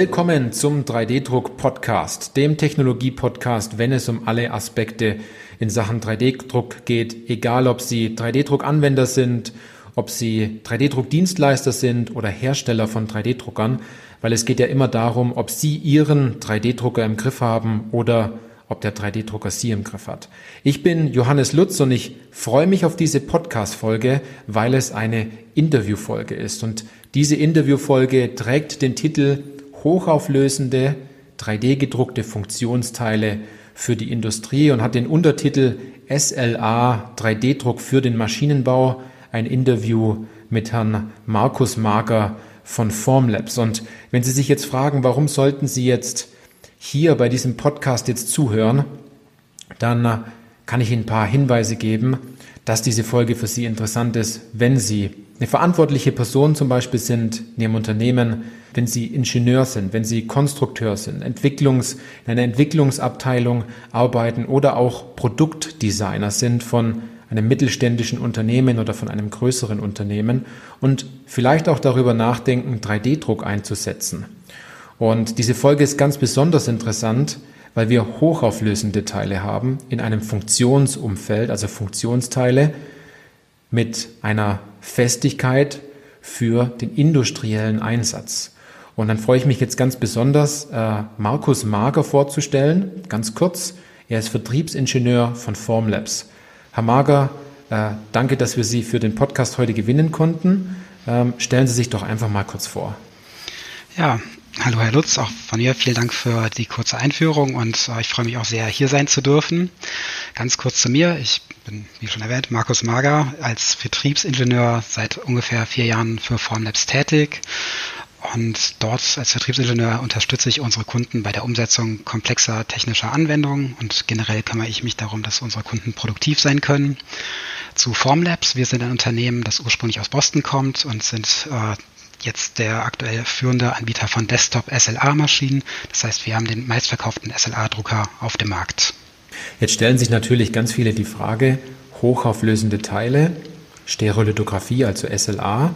Willkommen zum 3D-Druck-Podcast, dem Technologie-Podcast, wenn es um alle Aspekte in Sachen 3D-Druck geht, egal ob Sie 3D-Druck-Anwender sind, ob Sie 3D-Druck-Dienstleister sind oder Hersteller von 3D-Druckern, weil es geht ja immer darum, ob Sie Ihren 3D-Drucker im Griff haben oder ob der 3D-Drucker Sie im Griff hat. Ich bin Johannes Lutz und ich freue mich auf diese Podcast-Folge, weil es eine Interview-Folge ist. Und diese Interview-Folge trägt den Titel Hochauflösende 3D-gedruckte Funktionsteile für die Industrie und hat den Untertitel SLA 3D-Druck für den Maschinenbau, ein Interview mit Herrn Markus Mager von Formlabs. Und wenn Sie sich jetzt fragen, warum sollten Sie jetzt hier bei diesem Podcast jetzt zuhören, dann kann ich Ihnen ein paar Hinweise geben, dass diese Folge für Sie interessant ist, wenn Sie eine verantwortliche Person zum Beispiel sind in Ihrem Unternehmen, wenn Sie Ingenieur sind, wenn Sie Konstrukteur sind, Entwicklungs, in einer Entwicklungsabteilung arbeiten oder auch Produktdesigner sind von einem mittelständischen Unternehmen oder von einem größeren Unternehmen und vielleicht auch darüber nachdenken, 3D-Druck einzusetzen. Und diese Folge ist ganz besonders interessant, weil wir hochauflösende Teile haben in einem Funktionsumfeld, also Funktionsteile mit einer Festigkeit für den industriellen Einsatz. Und dann freue ich mich jetzt ganz besonders, äh, Markus Mager vorzustellen. Ganz kurz, er ist Vertriebsingenieur von Formlabs. Herr Mager, äh, danke, dass wir Sie für den Podcast heute gewinnen konnten. Ähm, stellen Sie sich doch einfach mal kurz vor. Ja, Hallo Herr Lutz, auch von mir vielen Dank für die kurze Einführung und äh, ich freue mich auch sehr, hier sein zu dürfen. Ganz kurz zu mir, ich bin, wie schon erwähnt, Markus Mager, als Vertriebsingenieur seit ungefähr vier Jahren für Formlabs tätig und dort als Vertriebsingenieur unterstütze ich unsere Kunden bei der Umsetzung komplexer technischer Anwendungen und generell kümmere ich mich darum, dass unsere Kunden produktiv sein können. Zu Formlabs, wir sind ein Unternehmen, das ursprünglich aus Boston kommt und sind äh, jetzt der aktuell führende Anbieter von Desktop-SLA-Maschinen. Das heißt, wir haben den meistverkauften SLA-Drucker auf dem Markt. Jetzt stellen sich natürlich ganz viele die Frage, hochauflösende Teile, Stereolithografie, also SLA,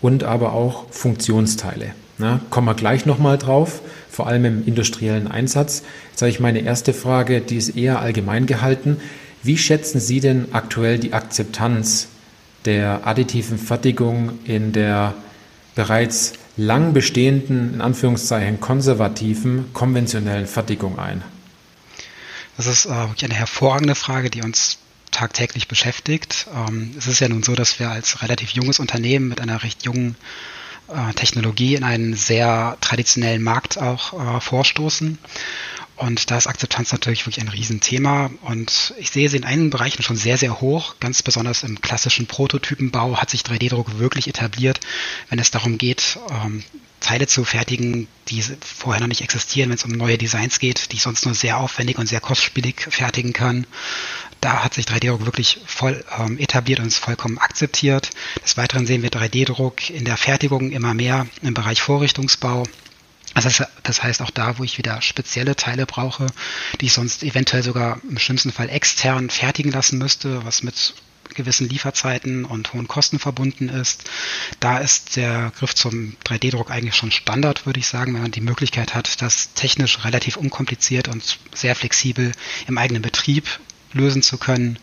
und aber auch Funktionsteile. Na, kommen wir gleich nochmal drauf, vor allem im industriellen Einsatz. Jetzt habe ich meine erste Frage, die ist eher allgemein gehalten. Wie schätzen Sie denn aktuell die Akzeptanz der additiven Fertigung in der bereits lang bestehenden, in Anführungszeichen konservativen, konventionellen Fertigung ein? Das ist äh, wirklich eine hervorragende Frage, die uns tagtäglich beschäftigt. Ähm, es ist ja nun so, dass wir als relativ junges Unternehmen mit einer recht jungen äh, Technologie in einen sehr traditionellen Markt auch äh, vorstoßen. Und da ist Akzeptanz natürlich wirklich ein Riesenthema. Und ich sehe sie in einigen Bereichen schon sehr, sehr hoch. Ganz besonders im klassischen Prototypenbau hat sich 3D-Druck wirklich etabliert, wenn es darum geht, ähm, Teile zu fertigen, die vorher noch nicht existieren, wenn es um neue Designs geht, die ich sonst nur sehr aufwendig und sehr kostspielig fertigen kann. Da hat sich 3D-Druck wirklich voll ähm, etabliert und ist vollkommen akzeptiert. Des Weiteren sehen wir 3D-Druck in der Fertigung immer mehr im Bereich Vorrichtungsbau das heißt, das heißt auch da, wo ich wieder spezielle Teile brauche, die ich sonst eventuell sogar im schlimmsten Fall extern fertigen lassen müsste, was mit gewissen Lieferzeiten und hohen Kosten verbunden ist. Da ist der Griff zum 3D-Druck eigentlich schon Standard, würde ich sagen, wenn man die Möglichkeit hat, das technisch relativ unkompliziert und sehr flexibel im eigenen Betrieb lösen zu können.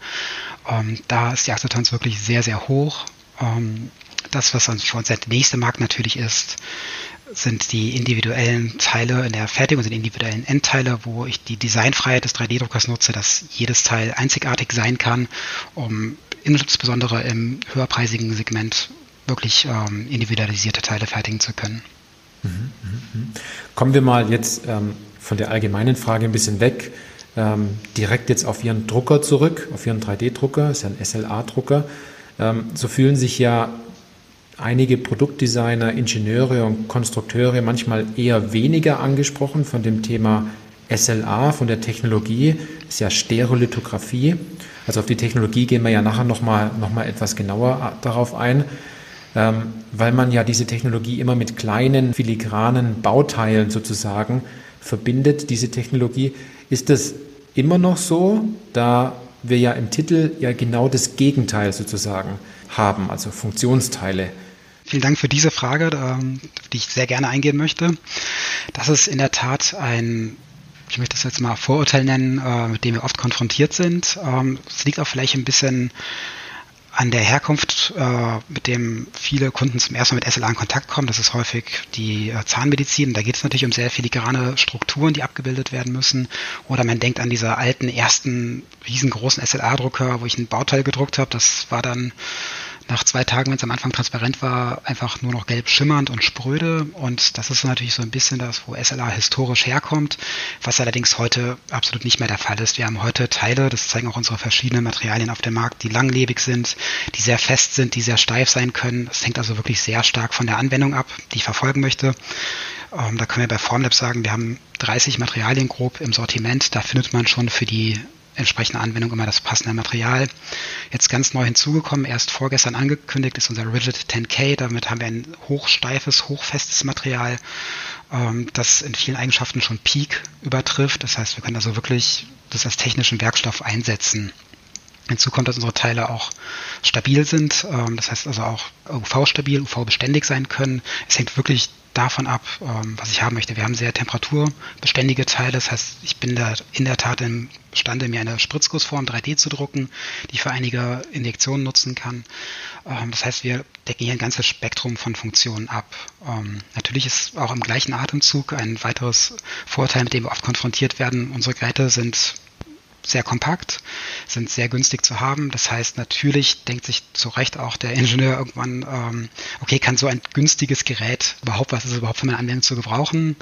Ähm, da ist die Akzeptanz wirklich sehr, sehr hoch. Ähm, das, was dann uns der nächste Markt natürlich ist, sind die individuellen Teile in der Fertigung, sind individuellen Endteile, wo ich die Designfreiheit des 3D-Druckers nutze, dass jedes Teil einzigartig sein kann, um insbesondere im höherpreisigen Segment wirklich ähm, individualisierte Teile fertigen zu können. Mhm, mhm, mhm. Kommen wir mal jetzt ähm, von der allgemeinen Frage ein bisschen weg, ähm, direkt jetzt auf Ihren Drucker zurück, auf Ihren 3D-Drucker, ist ja ein SLA-Drucker. Ähm, so fühlen sich ja einige Produktdesigner, Ingenieure und Konstrukteure manchmal eher weniger angesprochen von dem Thema SLA, von der Technologie, das ist ja Stereolithografie. Also auf die Technologie gehen wir ja nachher nochmal noch mal etwas genauer darauf ein, ähm, weil man ja diese Technologie immer mit kleinen, filigranen Bauteilen sozusagen verbindet, diese Technologie. Ist das immer noch so, da wir ja im Titel ja genau das Gegenteil sozusagen haben, also Funktionsteile? Vielen Dank für diese Frage, ähm, die ich sehr gerne eingehen möchte. Das ist in der Tat ein ich möchte das jetzt mal Vorurteil nennen, äh, mit dem wir oft konfrontiert sind. Ähm, es liegt auch vielleicht ein bisschen an der Herkunft, äh, mit dem viele Kunden zum ersten Mal mit SLA in Kontakt kommen, das ist häufig die äh, Zahnmedizin. Da geht es natürlich um sehr filigrane Strukturen, die abgebildet werden müssen. Oder man denkt an diese alten ersten riesengroßen SLA-Drucker, wo ich ein Bauteil gedruckt habe. Das war dann nach zwei Tagen, wenn es am Anfang transparent war, einfach nur noch gelb schimmernd und spröde. Und das ist natürlich so ein bisschen das, wo SLA historisch herkommt, was allerdings heute absolut nicht mehr der Fall ist. Wir haben heute Teile, das zeigen auch unsere verschiedenen Materialien auf dem Markt, die langlebig sind, die sehr fest sind, die sehr steif sein können. Das hängt also wirklich sehr stark von der Anwendung ab, die ich verfolgen möchte. Ähm, da können wir bei Formlab sagen, wir haben 30 Materialien grob im Sortiment. Da findet man schon für die entsprechende Anwendung immer das passende Material. Jetzt ganz neu hinzugekommen, erst vorgestern angekündigt, ist unser Rigid 10K. Damit haben wir ein hochsteifes, hochfestes Material, ähm, das in vielen Eigenschaften schon Peak übertrifft. Das heißt, wir können also wirklich das als technischen Werkstoff einsetzen. Hinzu kommt, dass unsere Teile auch stabil sind, ähm, das heißt also auch UV-stabil, UV-beständig sein können. Es hängt wirklich davon ab, ähm, was ich haben möchte. Wir haben sehr temperaturbeständige Teile, das heißt, ich bin da in der Tat imstande, mir eine Spritzgussform 3D zu drucken, die ich für einige Injektionen nutzen kann. Ähm, das heißt, wir decken hier ein ganzes Spektrum von Funktionen ab. Ähm, natürlich ist auch im gleichen Atemzug ein weiteres Vorteil, mit dem wir oft konfrontiert werden. Unsere Geräte sind sehr kompakt, sind sehr günstig zu haben. Das heißt, natürlich denkt sich zu Recht auch der Ingenieur irgendwann, ähm, okay, kann so ein günstiges Gerät überhaupt, was ist überhaupt für meine Anwendung zu gebrauchen?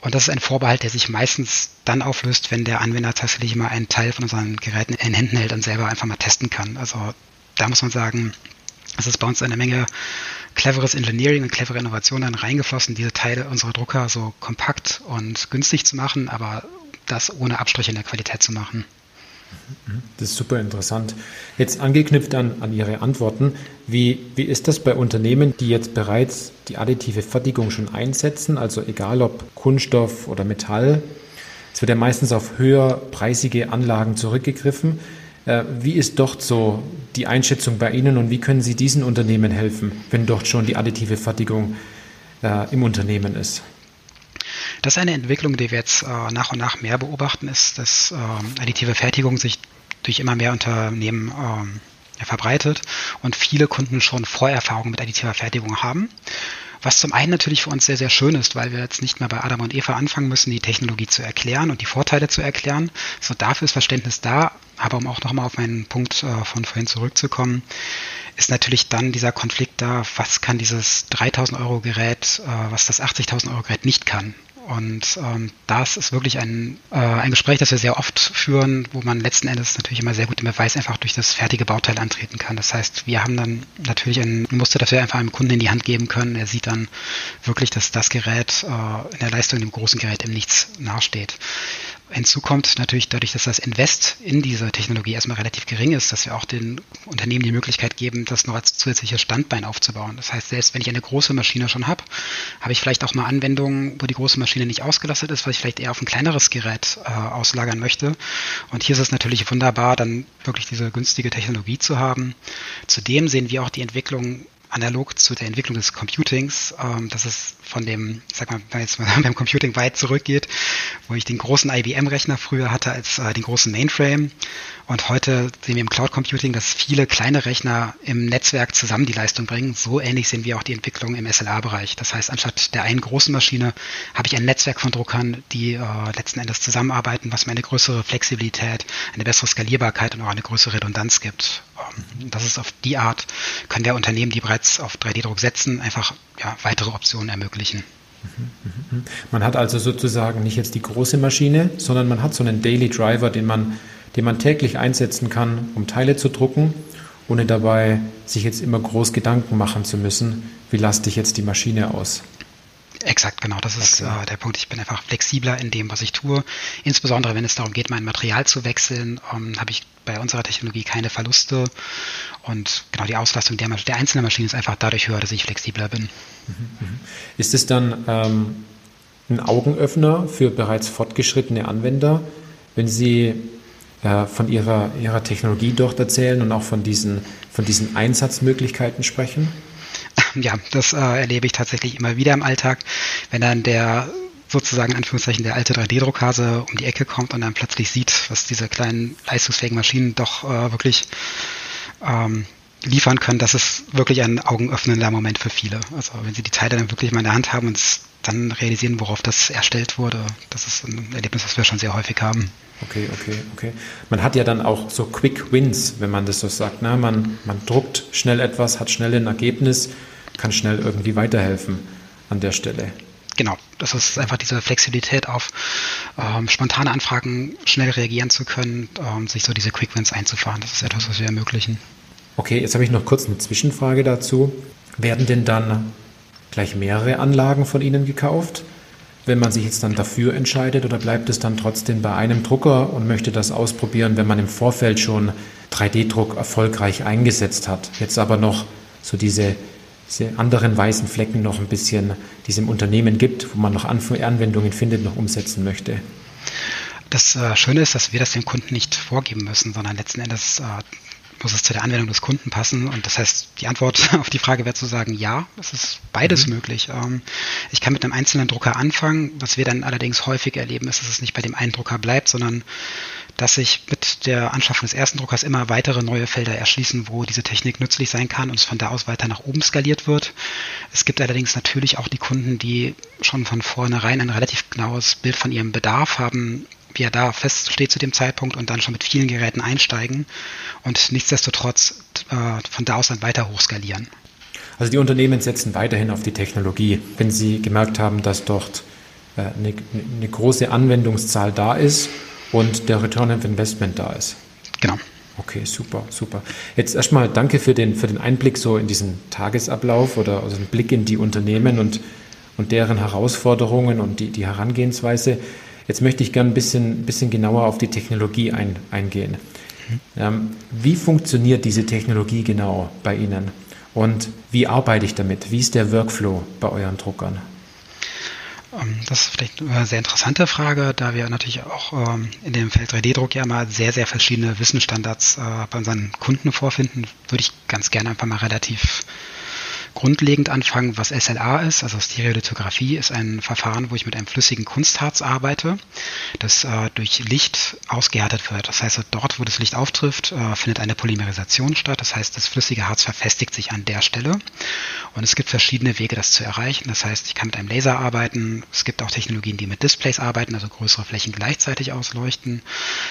Und das ist ein Vorbehalt, der sich meistens dann auflöst, wenn der Anwender tatsächlich mal einen Teil von unseren Geräten in Händen hält und selber einfach mal testen kann. Also da muss man sagen, es ist bei uns eine Menge cleveres Engineering und clevere Innovation dann reingeflossen, diese Teile unserer Drucker so kompakt und günstig zu machen, aber das ohne Abstriche in der Qualität zu machen. Das ist super interessant. Jetzt angeknüpft an, an Ihre Antworten, wie, wie ist das bei Unternehmen, die jetzt bereits die additive Fertigung schon einsetzen, also egal ob Kunststoff oder Metall? Es wird ja meistens auf höherpreisige Anlagen zurückgegriffen. Äh, wie ist dort so die Einschätzung bei Ihnen und wie können Sie diesen Unternehmen helfen, wenn dort schon die additive Fertigung äh, im Unternehmen ist? Das ist eine Entwicklung, die wir jetzt äh, nach und nach mehr beobachten, ist, dass äh, additive Fertigung sich durch immer mehr Unternehmen äh, verbreitet und viele Kunden schon Vorerfahrungen mit additiver Fertigung haben. Was zum einen natürlich für uns sehr, sehr schön ist, weil wir jetzt nicht mehr bei Adam und Eva anfangen müssen, die Technologie zu erklären und die Vorteile zu erklären. So dafür ist Verständnis da. Aber um auch nochmal auf meinen Punkt äh, von vorhin zurückzukommen, ist natürlich dann dieser Konflikt da, was kann dieses 3000 Euro Gerät, äh, was das 80.000 Euro Gerät nicht kann. Und ähm, das ist wirklich ein, äh, ein Gespräch, das wir sehr oft führen, wo man letzten Endes natürlich immer sehr gut den Beweis einfach durch das fertige Bauteil antreten kann. Das heißt, wir haben dann natürlich ein Muster, das wir einfach einem Kunden in die Hand geben können. Er sieht dann wirklich, dass das Gerät äh, in der Leistung dem großen Gerät im Nichts nachsteht. Hinzu kommt natürlich dadurch, dass das Invest in diese Technologie erstmal relativ gering ist, dass wir auch den Unternehmen die Möglichkeit geben, das noch als zusätzliches Standbein aufzubauen. Das heißt, selbst wenn ich eine große Maschine schon habe, habe ich vielleicht auch mal Anwendungen, wo die große Maschine nicht ausgelastet ist, weil ich vielleicht eher auf ein kleineres Gerät äh, auslagern möchte. Und hier ist es natürlich wunderbar, dann wirklich diese günstige Technologie zu haben. Zudem sehen wir auch die Entwicklung analog zu der Entwicklung des Computings, ähm, dass es von dem, sag mal, wenn jetzt mal beim Computing weit zurückgeht, wo ich den großen IBM-Rechner früher hatte als äh, den großen Mainframe. Und heute sehen wir im Cloud Computing, dass viele kleine Rechner im Netzwerk zusammen die Leistung bringen. So ähnlich sehen wir auch die Entwicklung im SLA-Bereich. Das heißt, anstatt der einen großen Maschine habe ich ein Netzwerk von Druckern, die äh, letzten Endes zusammenarbeiten, was mir eine größere Flexibilität, eine bessere Skalierbarkeit und auch eine größere Redundanz gibt. Ähm, das ist auf die Art, können wir Unternehmen, die bereits auf 3D-Druck setzen, einfach ja, weitere Optionen ermöglichen. Man hat also sozusagen nicht jetzt die große Maschine, sondern man hat so einen Daily Driver, den man, den man täglich einsetzen kann, um Teile zu drucken, ohne dabei sich jetzt immer groß Gedanken machen zu müssen, wie laste ich jetzt die Maschine aus. Exakt, genau. Das ist okay. äh, der Punkt. Ich bin einfach flexibler in dem, was ich tue. Insbesondere wenn es darum geht, mein Material zu wechseln, ähm, habe ich bei unserer Technologie keine Verluste. Und genau die Auslastung der, der einzelnen Maschine ist einfach dadurch höher, dass ich flexibler bin. Mhm, mhm. Ist es dann ähm, ein Augenöffner für bereits fortgeschrittene Anwender, wenn sie äh, von ihrer, ihrer Technologie dort erzählen und auch von diesen, von diesen Einsatzmöglichkeiten sprechen? ja, das äh, erlebe ich tatsächlich immer wieder im Alltag, wenn dann der sozusagen in Anführungszeichen der alte 3D-Druckhase um die Ecke kommt und dann plötzlich sieht, was diese kleinen leistungsfähigen Maschinen doch äh, wirklich ähm, liefern können, das ist wirklich ein augenöffnender Moment für viele. Also wenn sie die Teile dann wirklich mal in der Hand haben und dann realisieren, worauf das erstellt wurde, das ist ein Erlebnis, das wir schon sehr häufig haben. Okay, okay, okay. Man hat ja dann auch so Quick Wins, wenn man das so sagt. Ne? Man, man druckt schnell etwas, hat schnell ein Ergebnis, kann schnell irgendwie weiterhelfen an der Stelle. Genau, das ist einfach diese Flexibilität auf ähm, spontane Anfragen schnell reagieren zu können, ähm, sich so diese Quick Wins einzufahren. Das ist etwas, was wir ermöglichen. Okay, jetzt habe ich noch kurz eine Zwischenfrage dazu. Werden denn dann gleich mehrere Anlagen von Ihnen gekauft? wenn man sich jetzt dann dafür entscheidet oder bleibt es dann trotzdem bei einem Drucker und möchte das ausprobieren, wenn man im Vorfeld schon 3D-Druck erfolgreich eingesetzt hat, jetzt aber noch so diese, diese anderen weißen Flecken noch ein bisschen, die es im Unternehmen gibt, wo man noch Anwendungen findet, noch umsetzen möchte? Das äh, Schöne ist, dass wir das dem Kunden nicht vorgeben müssen, sondern letzten Endes äh, muss es zu der Anwendung des Kunden passen. Und das heißt, die Antwort auf die Frage wäre zu sagen, ja, es ist beides mhm. möglich. Ähm, ich kann mit einem einzelnen Drucker anfangen. Was wir dann allerdings häufig erleben, ist, dass es nicht bei dem einen Drucker bleibt, sondern dass sich mit der Anschaffung des ersten Druckers immer weitere neue Felder erschließen, wo diese Technik nützlich sein kann und es von da aus weiter nach oben skaliert wird. Es gibt allerdings natürlich auch die Kunden, die schon von vornherein ein relativ genaues Bild von ihrem Bedarf haben, wie er da feststeht zu dem Zeitpunkt und dann schon mit vielen Geräten einsteigen und nichtsdestotrotz äh, von da aus dann weiter hochskalieren. Also die Unternehmen setzen weiterhin auf die Technologie, wenn sie gemerkt haben, dass dort äh, eine, eine große Anwendungszahl da ist und der Return of Investment da ist. Genau. Okay, super, super. Jetzt erstmal danke für den, für den Einblick so in diesen Tagesablauf oder also einen Blick in die Unternehmen und, und deren Herausforderungen und die, die Herangehensweise. Jetzt möchte ich gerne ein bisschen, bisschen genauer auf die Technologie ein, eingehen. Ähm, wie funktioniert diese Technologie genau bei Ihnen? Und wie arbeite ich damit? Wie ist der Workflow bei euren Druckern? Ähm, das ist vielleicht eine sehr interessante Frage, da wir natürlich auch ähm, in dem Feld 3D-Druck ja mal sehr, sehr verschiedene Wissensstandards äh, bei unseren Kunden vorfinden, würde ich ganz gerne einfach mal relativ grundlegend anfangen, was SLA ist. Also Stereolithografie ist ein Verfahren, wo ich mit einem flüssigen Kunstharz arbeite, das äh, durch Licht ausgehärtet wird. Das heißt, dort, wo das Licht auftrifft, äh, findet eine Polymerisation statt. Das heißt, das flüssige Harz verfestigt sich an der Stelle. Und es gibt verschiedene Wege, das zu erreichen. Das heißt, ich kann mit einem Laser arbeiten. Es gibt auch Technologien, die mit Displays arbeiten, also größere Flächen gleichzeitig ausleuchten.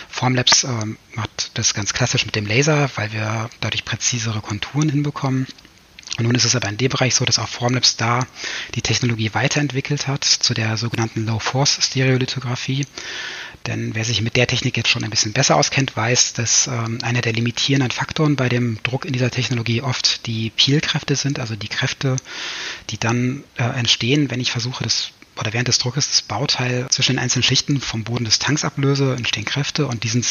Formlabs äh, macht das ganz klassisch mit dem Laser, weil wir dadurch präzisere Konturen hinbekommen. Und nun ist es aber in dem Bereich so, dass auch Formlabs da die Technologie weiterentwickelt hat zu der sogenannten Low-Force-Stereolithografie. Denn wer sich mit der Technik jetzt schon ein bisschen besser auskennt, weiß, dass ähm, einer der limitierenden Faktoren bei dem Druck in dieser Technologie oft die Peel-Kräfte sind, also die Kräfte, die dann äh, entstehen, wenn ich versuche, das oder während des Druckes das Bauteil zwischen den einzelnen Schichten vom Boden des Tanks ablöse, entstehen Kräfte und die sind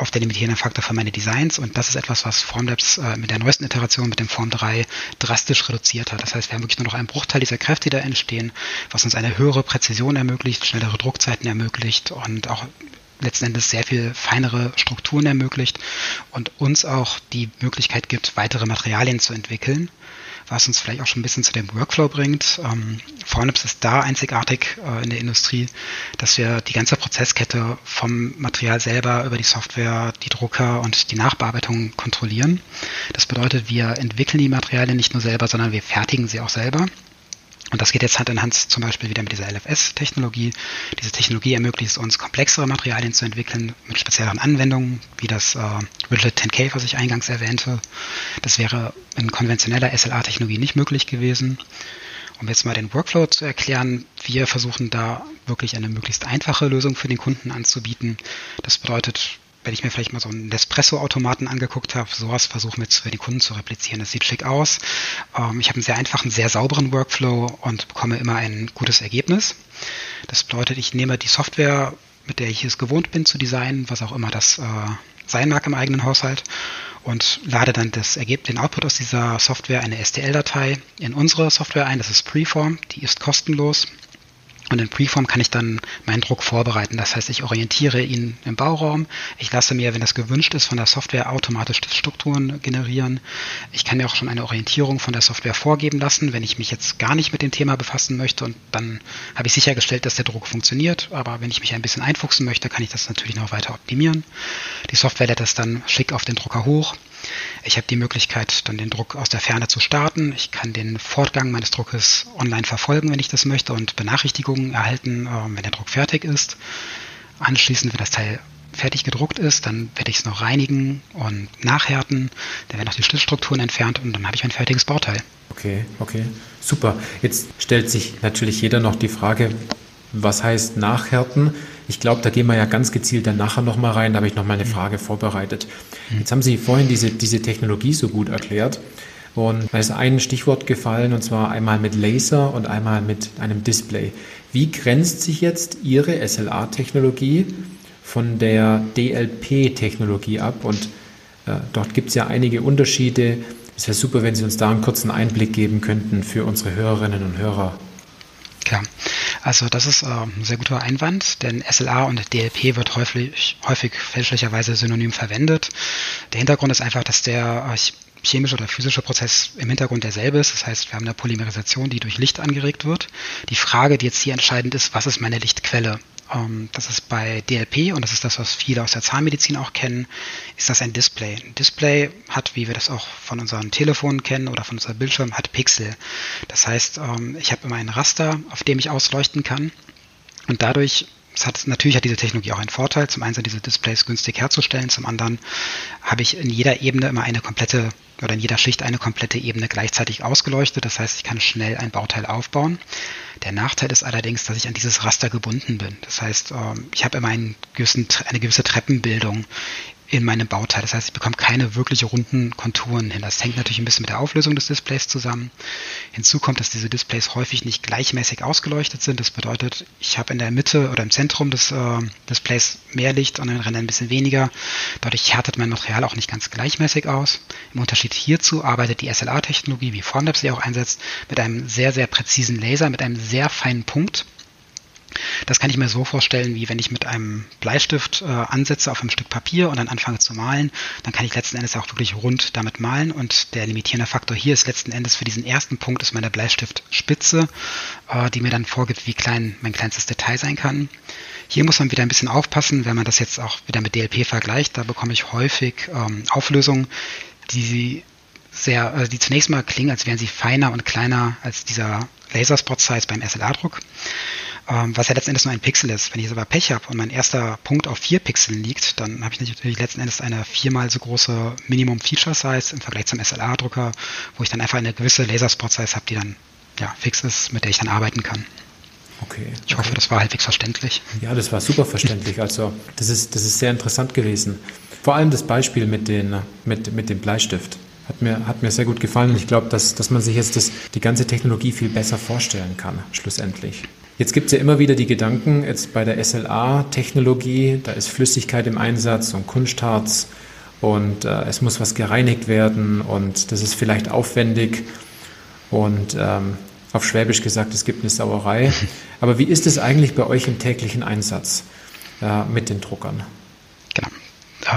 oft der limitierende Faktor für meine Designs und das ist etwas, was Formlabs äh, mit der neuesten Iteration, mit dem Form 3, drastisch reduziert hat. Das heißt, wir haben wirklich nur noch einen Bruchteil dieser Kräfte, die da entstehen, was uns eine höhere Präzision ermöglicht, schnellere Druckzeiten ermöglicht und auch letzten Endes sehr viel feinere Strukturen ermöglicht und uns auch die Möglichkeit gibt, weitere Materialien zu entwickeln was uns vielleicht auch schon ein bisschen zu dem Workflow bringt. Ähm, Fornips ist da einzigartig äh, in der Industrie, dass wir die ganze Prozesskette vom Material selber über die Software, die Drucker und die Nachbearbeitung kontrollieren. Das bedeutet, wir entwickeln die Materialien nicht nur selber, sondern wir fertigen sie auch selber. Und das geht jetzt Hand in Hand zum Beispiel wieder mit dieser LFS-Technologie. Diese Technologie ermöglicht es uns, komplexere Materialien zu entwickeln mit spezielleren Anwendungen, wie das äh, Rigid 10K, was ich eingangs erwähnte. Das wäre in konventioneller SLA-Technologie nicht möglich gewesen. Um jetzt mal den Workflow zu erklären, wir versuchen da wirklich eine möglichst einfache Lösung für den Kunden anzubieten. Das bedeutet, wenn ich mir vielleicht mal so einen Nespresso-Automaten angeguckt habe, sowas versuchen wir jetzt für die Kunden zu replizieren. Das sieht schick aus. Ähm, ich habe einen sehr einfachen, sehr sauberen Workflow und bekomme immer ein gutes Ergebnis. Das bedeutet, ich nehme die Software, mit der ich es gewohnt bin zu designen, was auch immer das äh, sein mag im eigenen Haushalt, und lade dann das Ergebnis, den Output aus dieser Software, eine STL-Datei, in unsere Software ein. Das ist Preform, die ist kostenlos Und in Preform kann ich dann meinen Druck vorbereiten. Das heißt, ich orientiere ihn im Bauraum. Ich lasse mir, wenn das gewünscht ist, von der Software automatisch Strukturen generieren. Ich kann mir auch schon eine Orientierung von der Software vorgeben lassen, wenn ich mich jetzt gar nicht mit dem Thema befassen möchte. Und dann habe ich sichergestellt, dass der Druck funktioniert. Aber wenn ich mich ein bisschen einfuchsen möchte, kann ich das natürlich noch weiter optimieren. Die Software lädt das dann schick auf den Drucker hoch. Ich habe die Möglichkeit, dann den Druck aus der Ferne zu starten. Ich kann den Fortgang meines Druckes online verfolgen, wenn ich das möchte, und Benachrichtigungen erhalten, äh, wenn der Druck fertig ist. Anschließend, wenn das Teil fertig gedruckt ist, dann werde ich es noch reinigen und nachhärten. Dann werden noch die Schlitzstrukturen entfernt und dann habe ich ein fertiges Bauteil. Okay, okay, super. Jetzt stellt sich natürlich jeder noch die Frage, was heißt nachhärten? Ich glaube, da gehen wir ja ganz gezielt dann nachher nochmal rein. Da habe ich nochmal eine Frage vorbereitet. Jetzt haben Sie vorhin diese, diese Technologie so gut erklärt. Und da ist ein Stichwort gefallen, und zwar einmal mit Laser und einmal mit einem Display. Wie grenzt sich jetzt Ihre SLA-Technologie von der DLP-Technologie ab? Und äh, dort gibt es ja einige Unterschiede. Es wäre super, wenn Sie uns da einen kurzen Einblick geben könnten für unsere Hörerinnen und Hörer. Klar. Also das ist äh, ein sehr guter Einwand, denn SLA und DLP wird häufig, häufig fälschlicherweise synonym verwendet. Der Hintergrund ist einfach, dass der äh, chemische oder physische Prozess im Hintergrund derselbe ist. Das heißt, wir haben eine Polymerisation, die durch Licht angeregt wird. Die Frage, die jetzt hier entscheidend ist, was ist meine Lichtquelle? Ähm, das ist bei DLP und das ist das, was viele aus der Zahnmedizin auch kennen, ist das ein Display. Ein Display hat, wie wir das auch von unseren Telefonen kennen oder von unserem Bildschirm, hat Pixel. Das heißt, ähm, ich habe immer ein Raster, auf dem ich ausleuchten kann und dadurch hat, natürlich hat diese Technologie auch einen Vorteil. Zum einen sind diese Displays günstig herzustellen, zum anderen habe ich in jeder Ebene immer eine komplette oder in jeder Schicht eine komplette Ebene gleichzeitig ausgeleuchtet. Das heißt, ich kann schnell ein Bauteil aufbauen. Der Nachteil ist allerdings, dass ich an dieses Raster gebunden bin. Das heißt, ähm, ich habe immer einen gewissen, eine gewisse Treppenbildung in meinem Bauteil. Das heißt, ich bekomme keine wirklich runden Konturen hin. Das hängt natürlich ein bisschen mit der Auflösung des Displays zusammen. Hinzu kommt, dass diese Displays häufig nicht gleichmäßig ausgeleuchtet sind. Das bedeutet, ich habe in der Mitte oder im Zentrum des äh, Displays mehr Licht und dann Rändern ein bisschen weniger. Dadurch härtet mein Material auch nicht ganz gleichmäßig aus. Im Unterschied hierzu arbeitet die SLA-Technologie, wie Formlabs sie auch einsetzt, mit einem sehr, sehr präzisen Laser, mit einem sehr feinen Punkt. Das kann ich mir so vorstellen, wie wenn ich mit einem Bleistift äh, ansetze auf einem Stück Papier und dann anfange zu malen, dann kann ich letzten Endes auch wirklich rund damit malen und der limitierende Faktor hier ist letzten Endes für diesen ersten Punkt ist meine Bleistiftspitze, äh, die mir dann vorgibt, wie klein mein kleinstes Detail sein kann. Hier muss man wieder ein bisschen aufpassen, wenn man das jetzt auch wieder mit DLP vergleicht, da bekomme ich häufig ähm, Auflösungen, die sehr, also die zunächst mal klingen, als wären sie feiner und kleiner als dieser Laserspot-Size beim SLA-Druck ähm, was ja letzten Endes nur ein Pixel ist. Wenn ich jetzt aber Pech habe und mein erster Punkt auf vier Pixeln liegt, dann habe ich natürlich letzten Endes eine viermal so große Minimum Feature Size im Vergleich zum SLA-Drucker, wo ich dann einfach eine gewisse Laserspot Size habe, die dann ja, fix ist, mit der ich dann arbeiten kann. Okay. Ich hoffe, das war halbwegs verständlich. Ja, das war super verständlich. Also das ist, das ist sehr interessant gewesen. Vor allem das Beispiel mit, den, mit, mit dem Bleistift. Hat mir, hat mir sehr gut gefallen und ich glaube, dass, dass man sich jetzt das, die ganze Technologie viel besser vorstellen kann, schlussendlich. Jetzt gibt es ja immer wieder die Gedanken, jetzt bei der SLA-Technologie, da ist Flüssigkeit im Einsatz und Kunstharz und äh, es muss was gereinigt werden und das ist vielleicht aufwendig und ähm, auf Schwäbisch gesagt, es gibt eine Sauerei. Aber wie ist es eigentlich bei euch im täglichen Einsatz äh, mit den Druckern? Genau.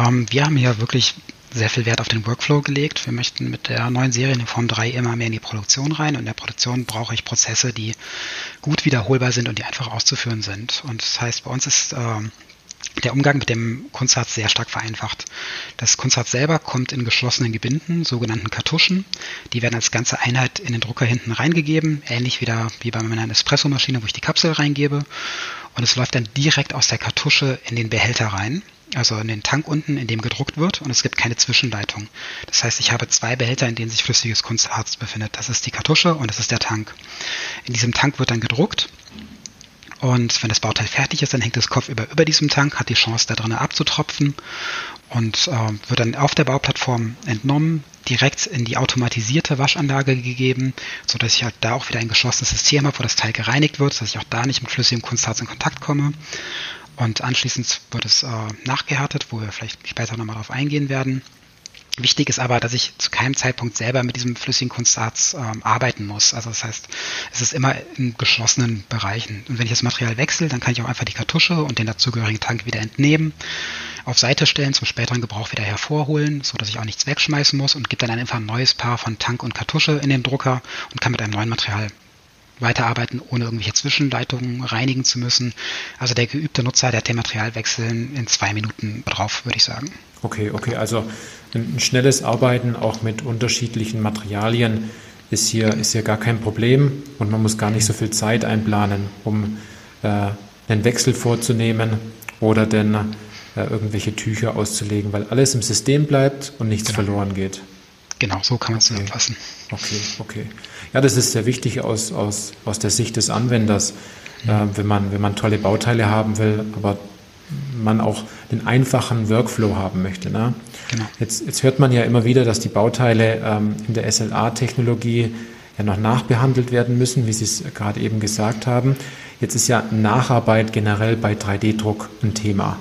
Ähm, wir haben hier wirklich sehr viel Wert auf den Workflow gelegt. Wir möchten mit der neuen Serie in Form 3 immer mehr in die Produktion rein. Und in der Produktion brauche ich Prozesse, die gut wiederholbar sind und die einfach auszuführen sind. Und das heißt, bei uns ist äh, der Umgang mit dem Kunstharz sehr stark vereinfacht. Das Kunstharz selber kommt in geschlossenen Gebinden, sogenannten Kartuschen. Die werden als ganze Einheit in den Drucker hinten reingegeben, ähnlich wieder wie bei meiner Espressomaschine, wo ich die Kapsel reingebe. Und es läuft dann direkt aus der Kartusche in den Behälter rein also in den Tank unten, in dem gedruckt wird und es gibt keine Zwischenleitung. Das heißt, ich habe zwei Behälter, in denen sich flüssiges Kunstharz befindet. Das ist die Kartusche und das ist der Tank. In diesem Tank wird dann gedruckt und wenn das Bauteil fertig ist, dann hängt das Kopf über, über diesem Tank, hat die Chance, da drinnen abzutropfen und äh, wird dann auf der Bauplattform entnommen, direkt in die automatisierte Waschanlage gegeben, sodass ich halt da auch wieder ein geschlossenes System habe, wo das Teil gereinigt wird, dass ich auch da nicht mit flüssigem Kunstharz in Kontakt komme. Und anschließend wird es äh, nachgehärtet, wo wir vielleicht später nochmal darauf eingehen werden. Wichtig ist aber, dass ich zu keinem Zeitpunkt selber mit diesem flüssigen Kunstharz ähm, arbeiten muss. Also das heißt, es ist immer in geschlossenen Bereichen. Und wenn ich das Material wechsle, dann kann ich auch einfach die Kartusche und den dazugehörigen Tank wieder entnehmen, auf Seite stellen, zum späteren Gebrauch wieder hervorholen, so dass ich auch nichts wegschmeißen muss und gebe dann einfach ein neues Paar von Tank und Kartusche in den Drucker und kann mit einem neuen Material weiterarbeiten, ohne irgendwelche Zwischenleitungen reinigen zu müssen. Also der geübte Nutzer, der hat den Materialwechsel in zwei Minuten drauf, würde ich sagen. Okay, okay, also ein, schnelles Arbeiten auch mit unterschiedlichen Materialien ist hier, ist hier gar kein Problem und man muss gar nicht so viel Zeit einplanen, um äh, einen Wechsel vorzunehmen oder denn äh, irgendwelche Tücher auszulegen, weil alles im System bleibt und nichts genau. verloren geht. Genau, so kann man es zusammenfassen. Okay, okay. Ja, das ist sehr wichtig aus, aus, aus der Sicht des Anwenders, mhm. äh, wenn, man, wenn man tolle Bauteile haben will, aber man auch den einfachen Workflow haben möchte. Ne? Genau. Jetzt, jetzt hört man ja immer wieder, dass die Bauteile ähm, in der SLA-Technologie ja noch nachbehandelt werden müssen, wie Sie es gerade eben gesagt haben. Jetzt ist ja Nacharbeit generell bei 3D-Druck ein Thema.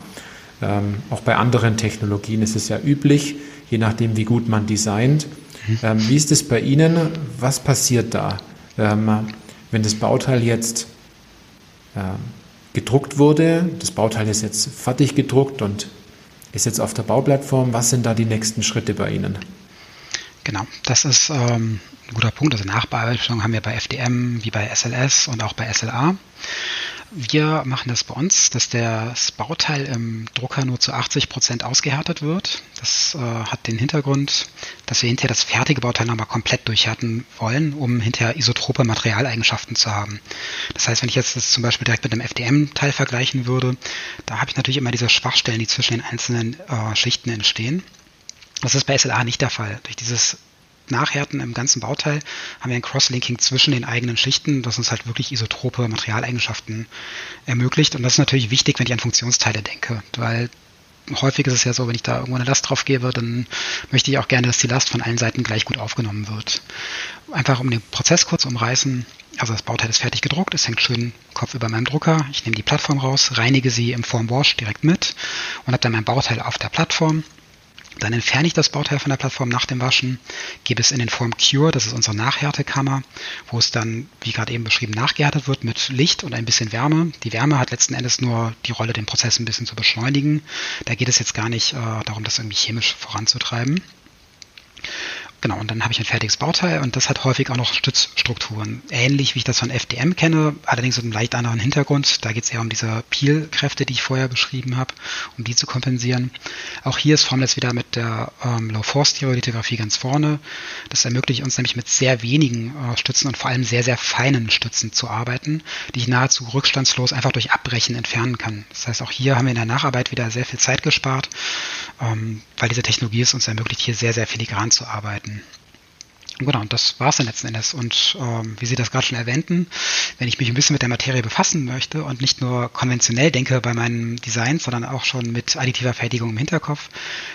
Ähm, auch bei anderen Technologien ist es ja üblich, je nachdem, wie gut man designt. Ähm, wie ist es bei Ihnen? Was passiert da, ähm, wenn das Bauteil jetzt äh, gedruckt wurde? Das Bauteil ist jetzt fertig gedruckt und ist jetzt auf der Bauplattform. Was sind da die nächsten Schritte bei Ihnen? Genau, das ist ähm, ein guter Punkt. Also Nachbearbeitung haben wir bei FDM wie bei SLS und auch bei SLA. Wir machen das bei uns, dass das Bauteil im Drucker nur zu 80 Prozent ausgehärtet wird. Das äh, hat den Hintergrund, dass wir hinterher das fertige Bauteil nochmal komplett durchhärten wollen, um hinterher isotrope Materialeigenschaften zu haben. Das heißt, wenn ich jetzt das zum Beispiel direkt mit einem FDM-Teil vergleichen würde, da habe ich natürlich immer diese Schwachstellen, die zwischen den einzelnen äh, Schichten entstehen. Das ist bei SLA nicht der Fall. Durch dieses Nachhärten im ganzen Bauteil haben wir ein Crosslinking zwischen den eigenen Schichten, das uns halt wirklich isotrope Materialeigenschaften ermöglicht. Und das ist natürlich wichtig, wenn ich an Funktionsteile denke, weil häufig ist es ja so, wenn ich da irgendwo eine Last drauf gebe, dann möchte ich auch gerne, dass die Last von allen Seiten gleich gut aufgenommen wird. Einfach um den Prozess kurz umreißen. Also das Bauteil ist fertig gedruckt, es hängt schön Kopf über meinem Drucker. Ich nehme die Plattform raus, reinige sie im Form Wash direkt mit und habe dann mein Bauteil auf der Plattform dann entferne ich das Bauteil von der Plattform nach dem Waschen, gebe es in den Form Cure, das ist unsere Nachhärtekammer, wo es dann, wie gerade eben beschrieben, nachgehärtet wird mit Licht und ein bisschen Wärme. Die Wärme hat letzten Endes nur die Rolle, den Prozess ein bisschen zu beschleunigen. Da geht es jetzt gar nicht äh, darum, das irgendwie chemisch voranzutreiben. Genau, und dann habe ich ein fertiges Bauteil und das hat häufig auch noch Stützstrukturen. Ähnlich wie ich das von FDM kenne, allerdings mit einem leicht anderen Hintergrund. Da geht es eher um diese Peel-Kräfte, die ich vorher beschrieben habe, um die zu kompensieren. Auch hier ist Formless wieder mit der ähm, Low-Force-Stereolithografie ganz vorne. Das ermöglicht uns nämlich mit sehr wenigen äh, Stützen und vor allem sehr, sehr feinen Stützen zu arbeiten, die ich nahezu rückstandslos einfach durch Abbrechen entfernen kann. Das heißt, auch hier haben wir in der Nacharbeit wieder sehr viel Zeit gespart, ähm, weil diese Technologie es uns ermöglicht, hier sehr, sehr filigran zu arbeiten. Genau, und das war es dann letzten Endes. Und ähm, wie Sie das gerade schon erwähnten, wenn ich mich ein bisschen mit der Materie befassen möchte und nicht nur konventionell denke bei meinem Design, sondern auch schon mit additiver Fertigung im Hinterkopf,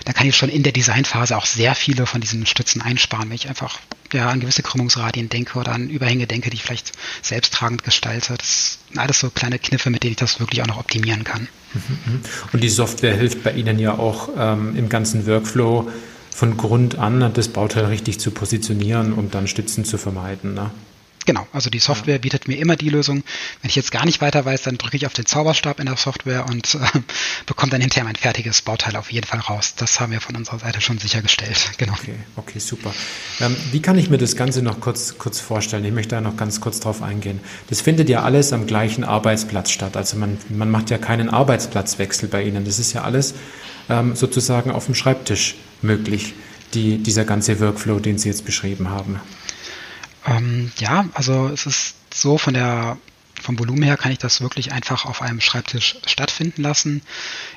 dann kann ich schon in der Designphase auch sehr viele von diesen Stützen einsparen, wenn ich einfach ja, an gewisse Krümmungsradien denke oder an Überhänge denke, die ich vielleicht selbsttragend gestalte. Das sind alles so kleine Kniffe, mit denen ich das wirklich auch noch optimieren kann. Mhm. Und die Software hilft bei Ihnen ja auch ähm, im ganzen Workflow von Grund an das Bauteil richtig zu positionieren und dann Stützen zu vermeiden. Ne? Genau, also die Software bietet mir immer die Lösung. Wenn ich jetzt gar nicht weiter weiß, dann drücke ich auf den Zauberstab in der Software und äh, bekomme dann hinterher mein fertiges Bauteil auf jeden Fall raus. Das haben wir von unserer Seite schon sichergestellt. Genau. Okay, okay, super. Ähm, wie kann ich mir das Ganze noch kurz, kurz vorstellen? Ich möchte da noch ganz kurz drauf eingehen. Das findet ja alles am gleichen Arbeitsplatz statt. Also man, man macht ja keinen Arbeitsplatzwechsel bei Ihnen. Das ist ja alles ähm, sozusagen auf dem Schreibtisch möglich, die, dieser ganze Workflow, den Sie jetzt beschrieben haben? Ähm, ja, also es ist so von der vom Volumen her kann ich das wirklich einfach auf einem Schreibtisch stattfinden lassen.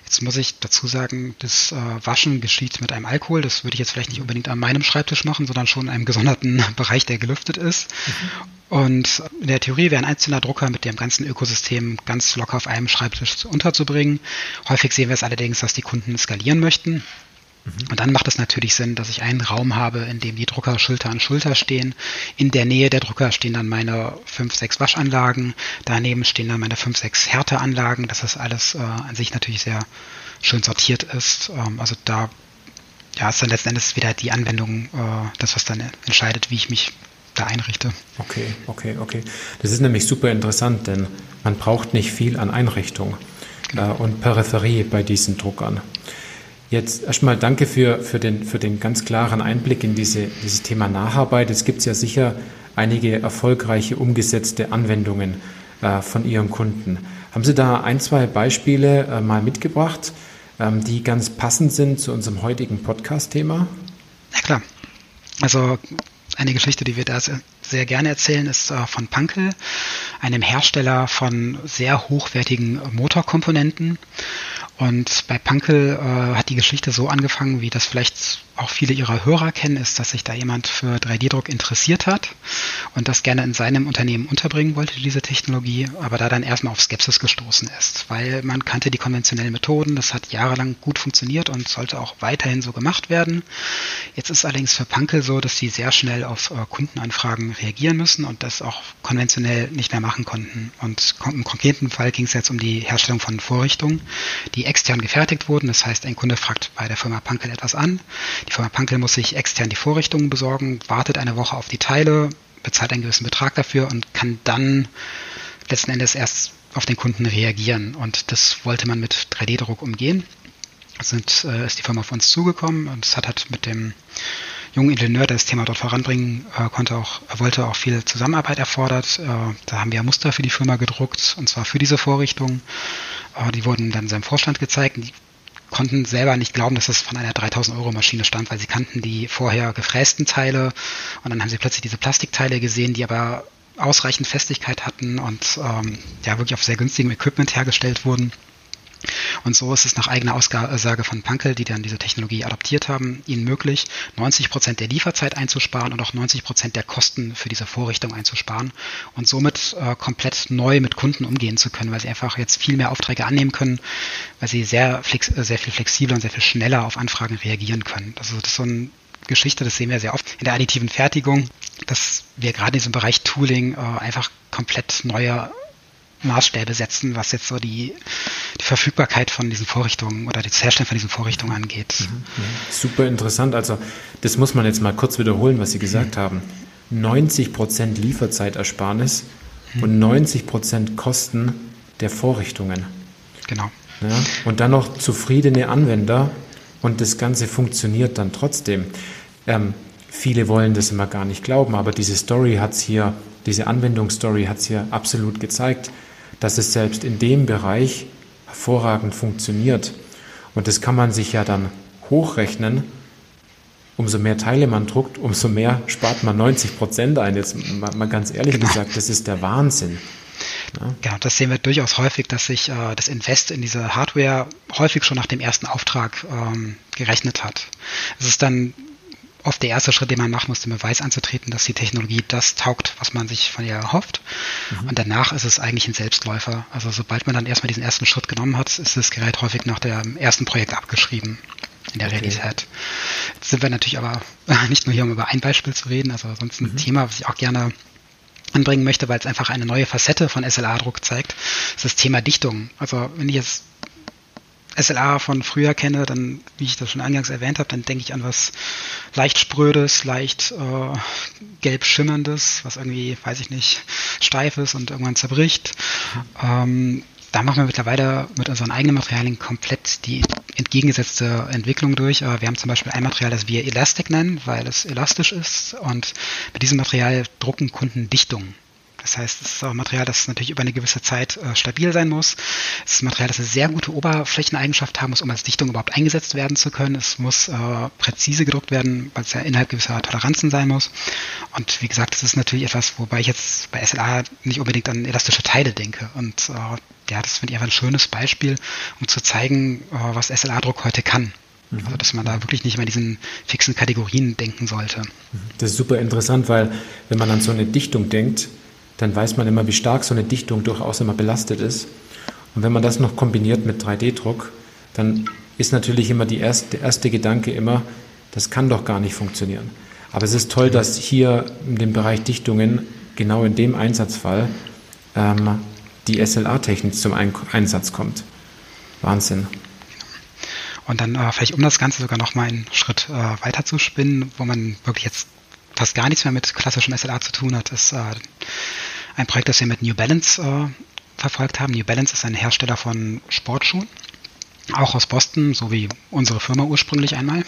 Jetzt muss ich dazu sagen, das äh, Waschen geschieht mit einem Alkohol. Das würde ich jetzt vielleicht nicht unbedingt an meinem Schreibtisch machen, sondern schon in einem gesonderten Bereich, der gelüftet ist. Mhm. Und in der Theorie wäre ein einzelner Drucker mit dem ganzen Ökosystem ganz locker auf einem Schreibtisch unterzubringen. Häufig sehen wir es allerdings, dass die Kunden skalieren möchten. Und dann macht es natürlich Sinn, dass ich einen Raum habe, in dem die Drucker Schulter an Schulter stehen. In der Nähe der Drucker stehen dann meine fünf, sechs Waschanlagen. Daneben stehen dann meine fünf, sechs Härteanlagen, dass das alles äh, an sich natürlich sehr schön sortiert ist. Ähm, also da ja, ist dann letzten Endes wieder die Anwendung, äh, das, was dann entscheidet, wie ich mich da einrichte. Okay, okay, okay. Das ist nämlich super interessant, denn man braucht nicht viel an Einrichtung genau. äh, und Peripherie bei diesen Druckern. Jetzt erstmal danke für, für, den, für den ganz klaren Einblick in diese, dieses Thema Nacharbeit. Es gibt ja sicher einige erfolgreiche umgesetzte Anwendungen äh, von Ihren Kunden. Haben Sie da ein, zwei Beispiele äh, mal mitgebracht, ähm, die ganz passend sind zu unserem heutigen Podcast-Thema? Ja klar. Also eine Geschichte, die wir da sehr gerne erzählen, ist äh, von Pankel, einem Hersteller von sehr hochwertigen Motorkomponenten. Und bei Pankel äh, hat die Geschichte so angefangen, wie das vielleicht auch viele ihrer Hörer kennen, ist, dass sich da jemand für 3D-Druck interessiert hat und das gerne in seinem Unternehmen unterbringen wollte, diese Technologie, aber da dann erstmal auf Skepsis gestoßen ist, weil man kannte die konventionellen Methoden, das hat jahrelang gut funktioniert und sollte auch weiterhin so gemacht werden. Jetzt ist allerdings für Pankel so, dass sie sehr schnell auf äh, Kundenanfragen reagieren müssen und das auch konventionell nicht mehr machen konnten. Und im konkreten Fall ging es jetzt um die Herstellung von Vorrichtungen, die extern gefertigt wurden. Das heißt, ein Kunde fragt bei der Firma Pankel etwas an. Die Firma Pankel muss sich extern die Vorrichtungen besorgen, wartet eine Woche auf die Teile, bezahlt einen gewissen Betrag dafür und kann dann letzten Endes erst auf den Kunden reagieren. Und das wollte man mit 3D-Druck umgehen. Sind, äh, ist die Firma auf uns zugekommen und es hat halt mit dem jungen Ingenieur, der das Thema dort voranbringen äh, konnte, auch, wollte auch viel Zusammenarbeit erfordert. Äh, da haben wir Muster für die Firma gedruckt und zwar für diese Vorrichtung. Äh, die wurden dann seinem Vorstand gezeigt. Die konnten selber nicht glauben, dass das von einer 3000 Euro Maschine stammt, weil sie kannten die vorher gefrästen Teile und dann haben sie plötzlich diese Plastikteile gesehen, die aber ausreichend Festigkeit hatten und ähm, ja wirklich auf sehr günstigem Equipment hergestellt wurden. Und so ist es nach eigener Aussage von Pankel, die dann diese Technologie adaptiert haben, ihnen möglich, 90 Prozent der Lieferzeit einzusparen und auch 90 Prozent der Kosten für diese Vorrichtung einzusparen und somit äh, komplett neu mit Kunden umgehen zu können, weil sie einfach jetzt viel mehr Aufträge annehmen können, weil sie sehr, flex äh, sehr viel flexibler und sehr viel schneller auf Anfragen reagieren können. Also das ist so eine Geschichte, das sehen wir sehr oft in der additiven Fertigung, dass wir gerade in diesem Bereich Tooling äh, einfach komplett neue Maßstäbe setzen, was jetzt so die, die Verfügbarkeit von diesen Vorrichtungen oder das Herstellen von diesen Vorrichtungen angeht. Mhm. Super interessant. Also das muss man jetzt mal kurz wiederholen, was Sie gesagt mhm. haben. 90 Prozent Lieferzeitersparnis mhm. und 90 Prozent Kosten der Vorrichtungen. Genau. Ja, und dann noch zufriedene Anwender und das Ganze funktioniert dann trotzdem. Ähm, viele wollen das immer gar nicht glauben, aber diese Story hat es hier, diese Anwendungsstory hat es hier absolut gezeigt dass es selbst in dem Bereich hervorragend funktioniert. Und das kann man sich ja dann hochrechnen. Umso mehr Teile man druckt, umso mehr spart man 90 Prozent ein. Jetzt mal, ganz ehrlich genau. gesagt, das ist der Wahnsinn. Ja. Genau, das sehen wir durchaus häufig, dass sich äh, das Invest in diese Hardware häufig schon nach dem ersten Auftrag ähm, gerechnet hat. Es ist dann oft der erste Schritt, den man machen muss, den Beweis anzutreten, dass die Technologie das taugt, was man sich von ihr erhofft. Mhm. Und danach ist es eigentlich ein Selbstläufer. Also sobald man dann erstmal diesen ersten Schritt genommen hat, ist das Gerät häufig nach dem ersten Projekt abgeschrieben in der okay. Realität. Jetzt sind wir natürlich aber nicht nur hier, um über ein Beispiel zu reden, also sonst ein mhm. Thema, was ich auch gerne anbringen möchte, weil es einfach eine neue Facette von SLA-Druck zeigt, ist das Thema Dichtung. Also wenn ich jetzt SLA von früher kenne, dann, wie ich das schon eingangs erwähnt habe, dann denke ich an was leicht sprödes, leicht äh, gelb schimmerndes, was irgendwie, weiß ich nicht, steif ist und irgendwann zerbricht. Ähm, da machen wir mittlerweile mit unseren eigenen Materialien komplett die entgegengesetzte Entwicklung durch. Wir haben zum Beispiel ein Material, das wir Elastic nennen, weil es elastisch ist. Und mit diesem Material drucken Kunden Dichtungen. Das heißt, es ist auch ein Material, das natürlich über eine gewisse Zeit äh, stabil sein muss. Es ist ein Material, das eine sehr gute Oberflächeneigenschaft haben muss, um als Dichtung überhaupt eingesetzt werden zu können. Es muss äh, präzise gedruckt werden, weil es ja innerhalb gewisser Toleranzen sein muss. Und wie gesagt, das ist natürlich etwas, wobei ich jetzt bei SLA nicht unbedingt an elastische Teile denke. Und äh, ja, das finde ich einfach ein schönes Beispiel, um zu zeigen, äh, was SLA-Druck heute kann. Mhm. Also, dass man da wirklich nicht mehr in diesen fixen Kategorien denken sollte. Das ist super interessant, weil wenn man an so eine Dichtung denkt, dann weiß man immer, wie stark so eine Dichtung durchaus immer belastet ist. Und wenn man das noch kombiniert mit 3D-Druck, dann ist natürlich immer die erste, der erste Gedanke immer, das kann doch gar nicht funktionieren. Aber es ist toll, dass hier in dem Bereich Dichtungen genau in dem Einsatzfall ähm, die SLA-Technik zum Einsatz kommt. Wahnsinn. Und dann äh, vielleicht um das Ganze sogar noch mal einen Schritt äh, weiter zu spinnen, wo man wirklich jetzt fast gar nichts mehr mit klassischem SLA zu tun hat, ist äh, ein Projekt, das wir mit New Balance äh, verfolgt haben. New Balance ist ein Hersteller von Sportschuhen, auch aus Boston, so wie unsere Firma ursprünglich einmal.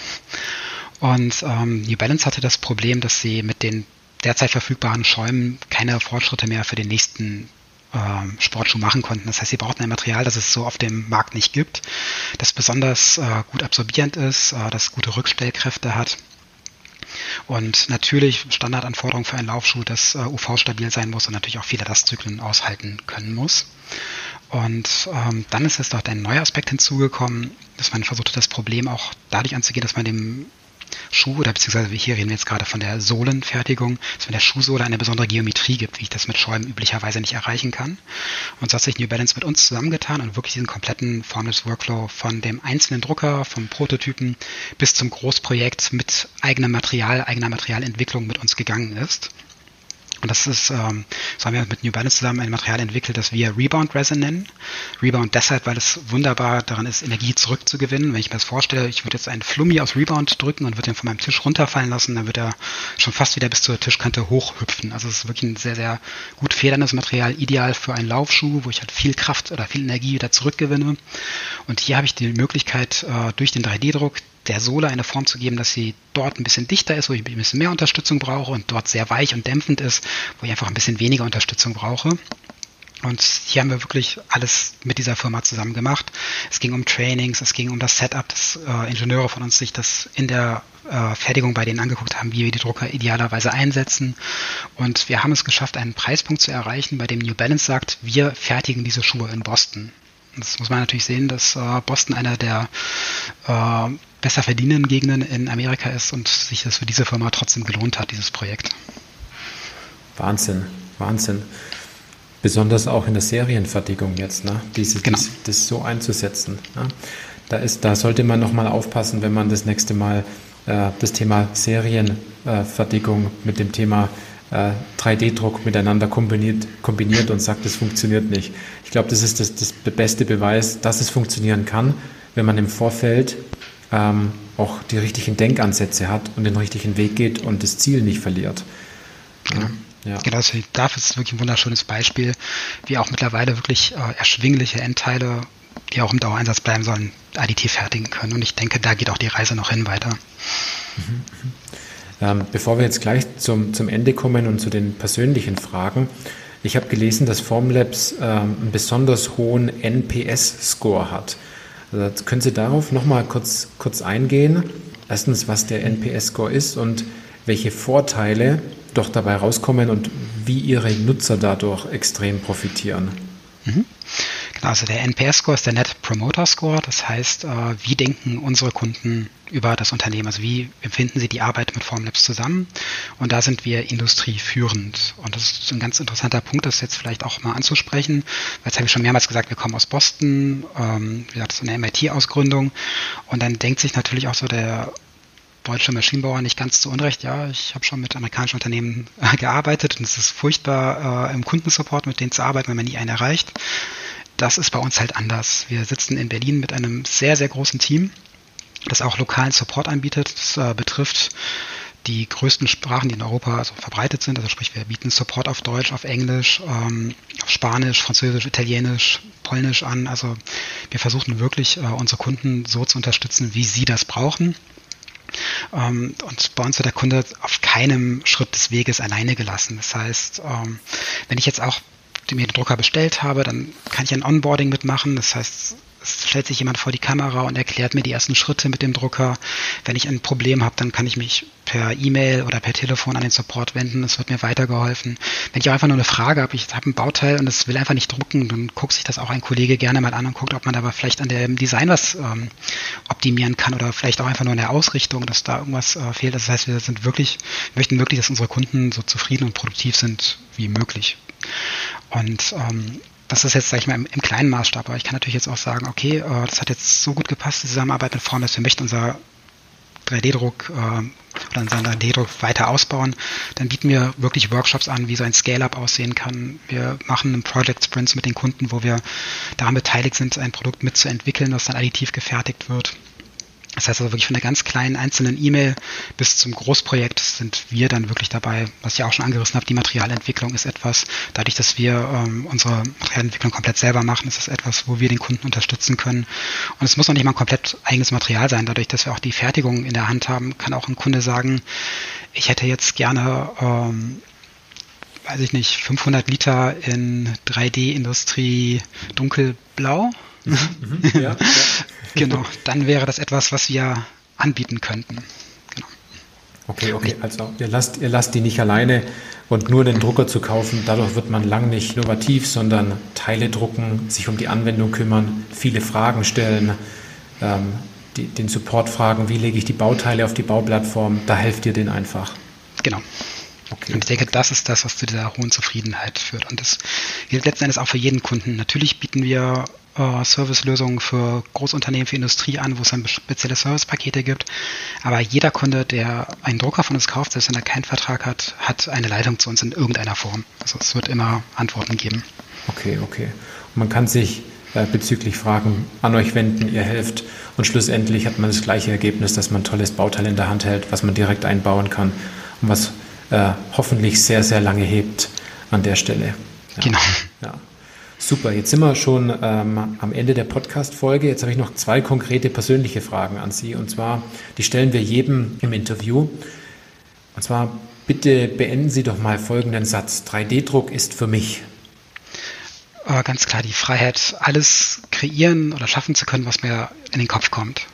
Und ähm, New Balance hatte das Problem, dass sie mit den derzeit verfügbaren Schäumen keine Fortschritte mehr für den nächsten ähm, Sportschuh machen konnten. Das heißt, sie brauchten ein Material, das es so auf dem Markt nicht gibt, das besonders äh, gut absorbierend ist, äh, das gute Rückstellkräfte hat. Und natürlich Standardanforderungen für einen Laufschuh, dass äh, UV-stabil sein muss und natürlich auch viele Lastzyklen aushalten können muss. Und ähm, dann ist jetzt noch ein neuer Aspekt hinzugekommen, dass man versucht hat, das Problem auch dadurch anzugehen, dass man dem Schuh oder beziehungsweise hier reden wir jetzt gerade von der Sohlenfertigung, dass man der Schuhsohle eine besondere Geometrie gibt, wie ich das mit Schäumen üblicherweise nicht erreichen kann. Und so hat sich New Balance mit uns zusammengetan und wirklich diesen kompletten Formless Workflow von dem einzelnen Drucker, vom Prototypen bis zum Großprojekt mit eigenem Material, eigener Materialentwicklung mit uns gegangen ist. Und das ist, ähm, so haben wir mit New Balance zusammen ein Material entwickelt, das wir Rebound Resin nennen. Rebound deshalb, weil es wunderbar daran ist, Energie zurückzugewinnen. Wenn ich mir das vorstelle, ich würde jetzt einen Flummi aus Rebound drücken und würde den von meinem Tisch runterfallen lassen, dann wird er schon fast wieder bis zur Tischkante hochhüpfen. Also es ist wirklich ein sehr, sehr gut federndes Material, ideal für einen Laufschuh, wo ich halt viel Kraft oder viel Energie wieder zurückgewinne. Und hier habe ich die Möglichkeit, äh, durch den 3D-Druck der Sohle eine Form zu geben, dass sie dort ein bisschen dichter ist, wo ich ein bisschen mehr Unterstützung brauche und dort sehr weich und dämpfend ist, wo ich einfach ein bisschen weniger Unterstützung brauche. Und hier haben wir wirklich alles mit dieser Firma zusammen gemacht. Es ging um Trainings, es ging um das Setup, dass äh, Ingenieure von uns sich das in der äh, Fertigung bei denen angeguckt haben, wie wir die Drucker idealerweise einsetzen. Und wir haben es geschafft, einen Preispunkt zu erreichen, bei dem New Balance sagt, wir fertigen diese Schuhe in Boston. Das muss man natürlich sehen, dass äh, Boston einer der äh, besser verdienenden Gegenden in Amerika ist und sich das für diese Firma trotzdem gelohnt hat, dieses Projekt. Wahnsinn, Wahnsinn. Besonders auch in der Serienfertigung jetzt, ne? Diese, genau. dies, das so einzusetzen. Ne? Da, ist, da sollte man nochmal aufpassen, wenn man das nächste Mal äh, das Thema Serienfertigung mit dem Thema 3D-Druck äh, miteinander kombiniert, kombiniert und sagt, es funktioniert nicht. Ich glaube, das ist das, das beste Beweis, dass es funktionieren kann, wenn man im Vorfeld ähm, auch die richtigen Denkansätze hat und den richtigen Weg geht und das Ziel nicht verliert. Genau. Ja. Genau, also dafür ist wirklich ein wunderschönes Beispiel, wie auch mittlerweile wirklich äh, erschwingliche Endteile, die auch im Dauereinsatz bleiben sollen, additiv fertigen können. Und ich denke, da geht auch die Reise noch hin weiter. Mhm. Ähm, bevor wir jetzt gleich zum, zum Ende kommen und zu den persönlichen Fragen, ich habe gelesen, dass Formlabs ähm, einen besonders hohen NPS-Score hat. Also können Sie darauf nochmal kurz, kurz eingehen? Erstens, was der NPS-Score ist und welche Vorteile doch dabei rauskommen und wie Ihre Nutzer dadurch extrem profitieren. Mhm. Also der NPS-Score ist der Net Promoter Score. Das heißt, äh, wie denken unsere Kunden über das Unternehmen? Also wie empfinden sie die Arbeit mit Formlabs zusammen? Und da sind wir industrieführend. Und das ist ein ganz interessanter Punkt, das jetzt vielleicht auch mal anzusprechen. Weil jetzt habe ich schon mehrmals gesagt, wir kommen aus Boston, ähm, wie gesagt, das ist eine MIT-Ausgründung. Und dann denkt sich natürlich auch so der deutsche Maschinenbauer nicht ganz zu Unrecht. Ja, ich habe schon mit amerikanischen Unternehmen gearbeitet und es ist furchtbar, äh, im Kundensupport mit denen zu arbeiten, wenn man nie einen erreicht das ist bei uns halt anders. Wir sitzen in Berlin mit einem sehr, sehr großen Team, das auch lokalen Support anbietet. Das äh, betrifft die größten Sprachen, die in Europa also verbreitet sind. Also sprich, wir bieten Support auf Deutsch, auf Englisch, ähm, auf Spanisch, Französisch, Italienisch, Polnisch an. Also wir versuchen wirklich, äh, unsere Kunden so zu unterstützen, wie sie das brauchen. Ähm, und bei uns wird der Kunde auf keinem Schritt des Weges alleine gelassen. Das heißt, ähm, wenn ich jetzt auch mir den Drucker bestellt habe, dann kann ich ein Onboarding mitmachen. Das heißt, es stellt sich jemand vor die Kamera und erklärt mir die ersten Schritte mit dem Drucker. Wenn ich ein Problem habe, dann kann ich mich per E-Mail oder per Telefon an den Support wenden. Es wird mir weitergeholfen. Wenn ich auch einfach nur eine Frage habe, ich habe ein Bauteil und es will einfach nicht drucken, dann guckt sich das auch ein Kollege gerne mal an und guckt, ob man aber vielleicht an dem Design was ähm, optimieren kann oder vielleicht auch einfach nur in der Ausrichtung, dass da irgendwas äh, fehlt. Das heißt, wir sind wirklich, möchten wirklich, dass unsere Kunden so zufrieden und produktiv sind wie möglich. Und ähm, das ist jetzt, sag ich mal, im, im, kleinen Maßstab, aber ich kann natürlich jetzt auch sagen, okay, äh, das hat jetzt so gut gepasst, die Zusammenarbeit mit Frauen, dass wir möchten unser 3D-Druck äh, oder unseren 3D-Druck weiter ausbauen, dann bieten wir wirklich Workshops an, wie so ein Scale-Up aussehen kann. Wir machen Project Sprints mit den Kunden, wo wir daran beteiligt sind, ein Produkt mitzuentwickeln, das dann additiv gefertigt wird. Das heißt also wirklich von der ganz kleinen einzelnen E-Mail bis zum Großprojekt sind wir dann wirklich dabei. Was ich auch schon angerissen habe, die Materialentwicklung ist etwas, dadurch, dass wir ähm, unsere Materialentwicklung komplett selber machen, ist das etwas, wo wir den Kunden unterstützen können. Und es muss noch nicht mal ein komplett eigenes Material sein. Dadurch, dass wir auch die Fertigung in der Hand haben, kann auch ein Kunde sagen, ich hätte jetzt gerne ähm, weiß ich nicht, 500 Liter in 3D-Industrie dunkelblau. Mhm, ja, ja. genau, dann wäre das etwas, was wir anbieten könnten. Genau. Okay, okay, also ihr lasst, ihr lasst die nicht alleine und nur den Drucker zu kaufen, dadurch wird man lang nicht innovativ, sondern Teile drucken, sich um die Anwendung kümmern, viele Fragen stellen, ähm, die, den Support fragen, wie lege ich die Bauteile auf die Bauplattform, da helft ihr denen einfach. Genau. Okay. Und ich denke, das ist das, was zu dieser hohen Zufriedenheit führt. Und das gilt letzten Endes auch für jeden Kunden. Natürlich bieten wir äh, Servicelösungen für Großunternehmen, für Industrie an, wo es dann spezielle Servicepakete gibt. Aber jeder Kunde, der einen Drucker von uns kauft, selbst wenn er keinen Vertrag hat, hat eine Leitung zu uns in irgendeiner Form. Also es wird immer Antworten geben. Okay, okay. Und man kann sich äh, bezüglich Fragen an euch wenden, ihr helft und schlussendlich hat man das gleiche Ergebnis, dass man ein tolles Bauteil in der Hand hält, was man direkt einbauen kann und was äh, hoffentlich sehr, sehr lange hebt an der Stelle. Ja. Genau. Ja. Super, jetzt sind wir schon ähm, am Ende der Podcast-Folge. Jetzt habe ich noch zwei konkrete persönliche Fragen an Sie. Und zwar, die stellen wir jedem im Interview. Und zwar, bitte beenden Sie doch mal folgenden Satz. 3D-Druck ist für mich. Ganz klar die Freiheit, alles kreieren oder schaffen zu können, was mir in den Kopf kommt.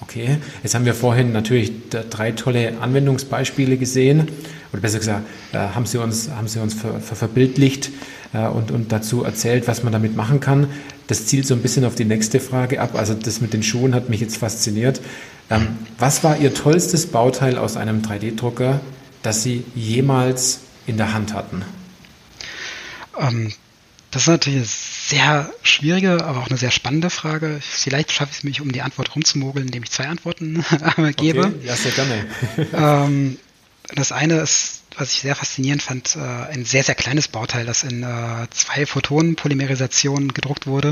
Okay, jetzt haben wir vorhin natürlich drei tolle Anwendungsbeispiele gesehen, oder besser gesagt, äh, haben Sie uns, haben Sie uns ver, ver, verbildlicht äh, und, und dazu erzählt, was man damit machen kann. Das zielt so ein bisschen auf die nächste Frage ab. Also das mit den Schuhen hat mich jetzt fasziniert. Ähm, was war Ihr tollstes Bauteil aus einem 3D-Drucker, das Sie jemals in der Hand hatten? Ähm, das ist natürlich sehr schwierige, aber auch eine sehr spannende Frage. Vielleicht schaffe ich es mich, um die Antwort rumzumogeln, indem ich zwei Antworten gebe. Okay, ja, sehr gerne. ähm, das eine ist, was ich sehr faszinierend fand, äh, ein sehr, sehr kleines Bauteil, das in äh, zwei Photonen-Polymerisationen gedruckt wurde.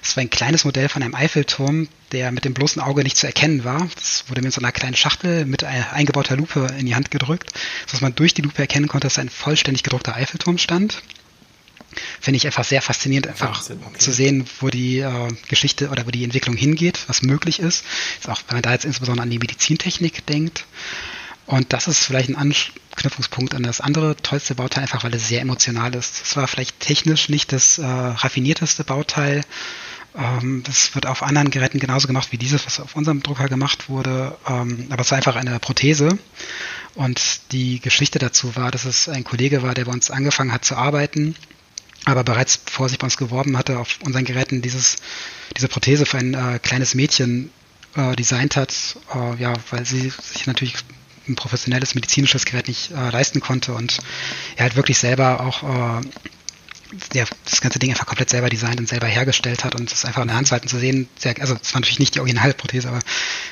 Es war ein kleines Modell von einem Eiffelturm, der mit dem bloßen Auge nicht zu erkennen war. Das wurde mir in so einer kleinen Schachtel mit eingebauter Lupe in die Hand gedrückt, sodass man durch die Lupe erkennen konnte, dass ein vollständig gedruckter Eiffelturm stand finde ich einfach sehr faszinierend, einfach okay. zu sehen, wo die äh, Geschichte oder wo die Entwicklung hingeht, was möglich ist. ist. Auch wenn man da jetzt insbesondere an die Medizintechnik denkt. Und das ist vielleicht ein Anknüpfungspunkt an das andere tollste Bauteil, einfach weil es sehr emotional ist. Es war vielleicht technisch nicht das äh, raffinierteste Bauteil. Ähm, das wird auf anderen Geräten genauso gemacht wie dieses, was auf unserem Drucker gemacht wurde. Ähm, aber es war einfach eine Prothese. Und die Geschichte dazu war, dass es ein Kollege war, der bei uns angefangen hat zu arbeiten aber bereits vor sich bei uns geworben hatte, auf unseren Geräten dieses, diese Prothese für ein äh, kleines Mädchen äh, designt hat, äh, ja, weil sie sich natürlich ein professionelles medizinisches Gerät nicht äh, leisten konnte. Und er halt wirklich selber auch äh, ja, das ganze Ding einfach komplett selber designt und selber hergestellt hat. Und es einfach in der Hand zu halten, zu sehen, sehr, also es war natürlich nicht die Originalprothese, aber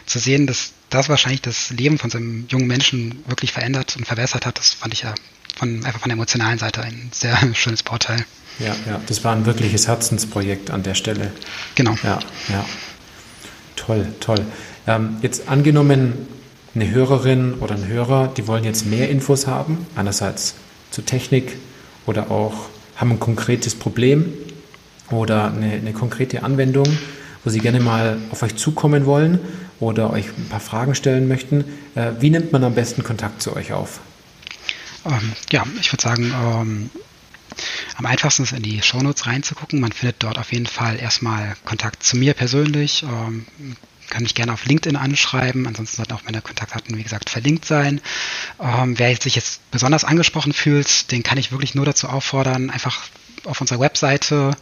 zu sehen, dass das wahrscheinlich das Leben von so einem jungen Menschen wirklich verändert und verbessert hat, das fand ich ja von, einfach von der emotionalen Seite ein sehr schönes Bauteil. Ja, ja, das war ein wirkliches Herzensprojekt an der Stelle. Genau. Ja, ja. Toll, toll. Ähm, jetzt angenommen, eine Hörerin oder ein Hörer, die wollen jetzt mehr Infos haben, einerseits zur Technik oder auch haben ein konkretes Problem oder eine, eine konkrete Anwendung, wo sie gerne mal auf euch zukommen wollen oder euch ein paar Fragen stellen möchten. Äh, wie nimmt man am besten Kontakt zu euch auf? Ähm, ja, ich würde sagen, ähm, am einfachsten ist in die Shownotes reinzugucken. Man findet dort auf jeden Fall erstmal Kontakt zu mir persönlich. Ähm, kann mich gerne auf LinkedIn anschreiben. Ansonsten sollten auch meine Kontaktdaten, wie gesagt, verlinkt sein. Ähm, wer sich jetzt besonders angesprochen fühlt, den kann ich wirklich nur dazu auffordern, einfach auf unserer Webseite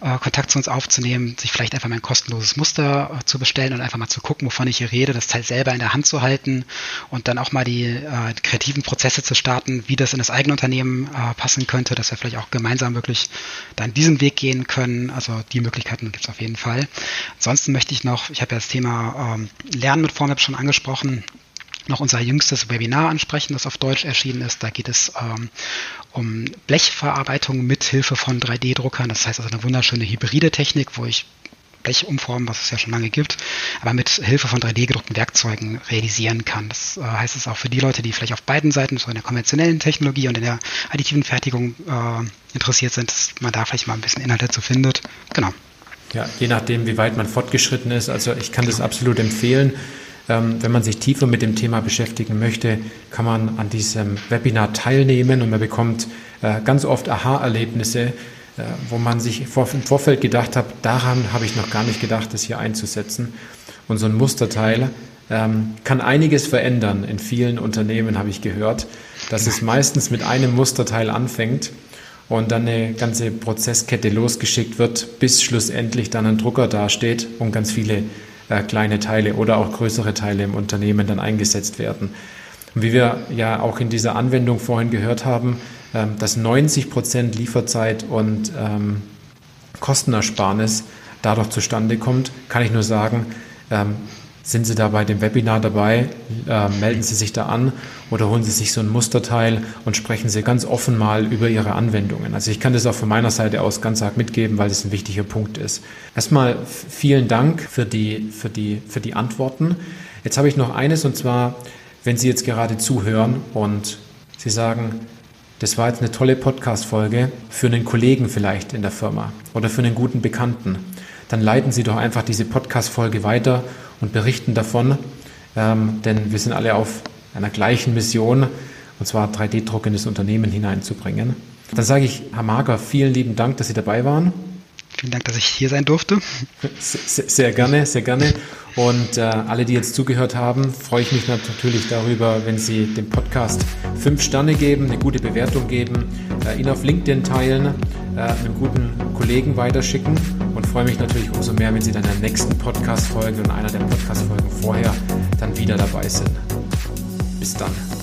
äh, Kontakt zu uns aufzunehmen, sich vielleicht einfach mal ein kostenloses Muster äh, zu bestellen und einfach mal zu gucken, wovon ich hier rede, das Teil selber in der Hand zu halten und dann auch mal die äh, kreativen Prozesse zu starten, wie das in das eigene Unternehmen äh, passen könnte, dass wir vielleicht auch gemeinsam wirklich dann diesen Weg gehen können. Also die Möglichkeiten gibt es auf jeden Fall. Ansonsten möchte ich noch, ich habe ja das Thema ähm, Lernen mit Formlab schon angesprochen, noch unser jüngstes Webinar ansprechen, das auf Deutsch erschienen ist. Da geht es ähm, um Blechverarbeitung mit Hilfe von 3D-Druckern. Das heißt also eine wunderschöne hybride Technik, wo ich Blech umformen, was es ja schon lange gibt, aber mit Hilfe von 3D-gedruckten Werkzeugen realisieren kann. Das äh, heißt es auch für die Leute, die vielleicht auf beiden Seiten, so in der konventionellen Technologie und in der additiven Fertigung äh, interessiert sind, dass man da vielleicht mal ein bisschen Inhalt dazu findet. Genau. Ja, je nachdem, wie weit man fortgeschritten ist. Also ich kann das absolut empfehlen. Ähm, wenn man sich tiefer mit dem Thema beschäftigen möchte, kann man an diesem Webinar teilnehmen und man bekommt äh, ganz oft Aha-Erlebnisse, äh, wo man sich im Vorfeld gedacht hat, daran habe ich noch gar nicht gedacht, das hier einzusetzen. Und so ein Musterteil ähm, kann einiges verändern. In vielen Unternehmen habe ich gehört, dass es meistens mit einem Musterteil anfängt und dann eine ganze Prozesskette losgeschickt wird, bis schlussendlich dann ein Drucker dasteht und ganz viele äh, kleine Teile oder auch größere Teile im Unternehmen dann eingesetzt werden. Und wie wir ja auch in dieser Anwendung vorhin gehört haben, ähm, dass 90 Prozent Lieferzeit und ähm, Kostenersparnis dadurch zustande kommt, kann ich nur sagen, ähm, sind Sie da bei dem Webinar dabei? Äh, melden Sie sich da an oder holen Sie sich so ein Musterteil und sprechen Sie ganz offen mal über Ihre Anwendungen. Also ich kann das auch von meiner Seite aus ganz arg mitgeben, weil das ein wichtiger Punkt ist. Erstmal vielen Dank für die, für die, für die Antworten. Jetzt habe ich noch eines und zwar, wenn Sie jetzt gerade zuhören und Sie sagen, das war jetzt eine tolle Podcast-Folge für einen Kollegen vielleicht in der Firma oder für einen guten Bekannten, dann leiten Sie doch einfach diese Podcast-Folge weiter und berichten davon, ähm, denn wir sind alle auf einer gleichen Mission, und zwar 3D-Druck in das Unternehmen hineinzubringen. Dann sage ich, Herr Mager, vielen lieben Dank, dass Sie dabei waren. Vielen Dank, dass ich hier sein durfte. Sehr, sehr gerne, sehr gerne. Und äh, alle, die jetzt zugehört haben, freue ich mich natürlich darüber, wenn Sie dem Podcast fünf Sterne geben, eine gute Bewertung geben, äh, ihn auf LinkedIn teilen, äh, einem guten Kollegen weiterschicken und freue mich natürlich umso mehr, wenn Sie dann in der nächsten Podcast-Folge und einer der Podcast-Folgen vorher dann wieder dabei sind. Bis dann.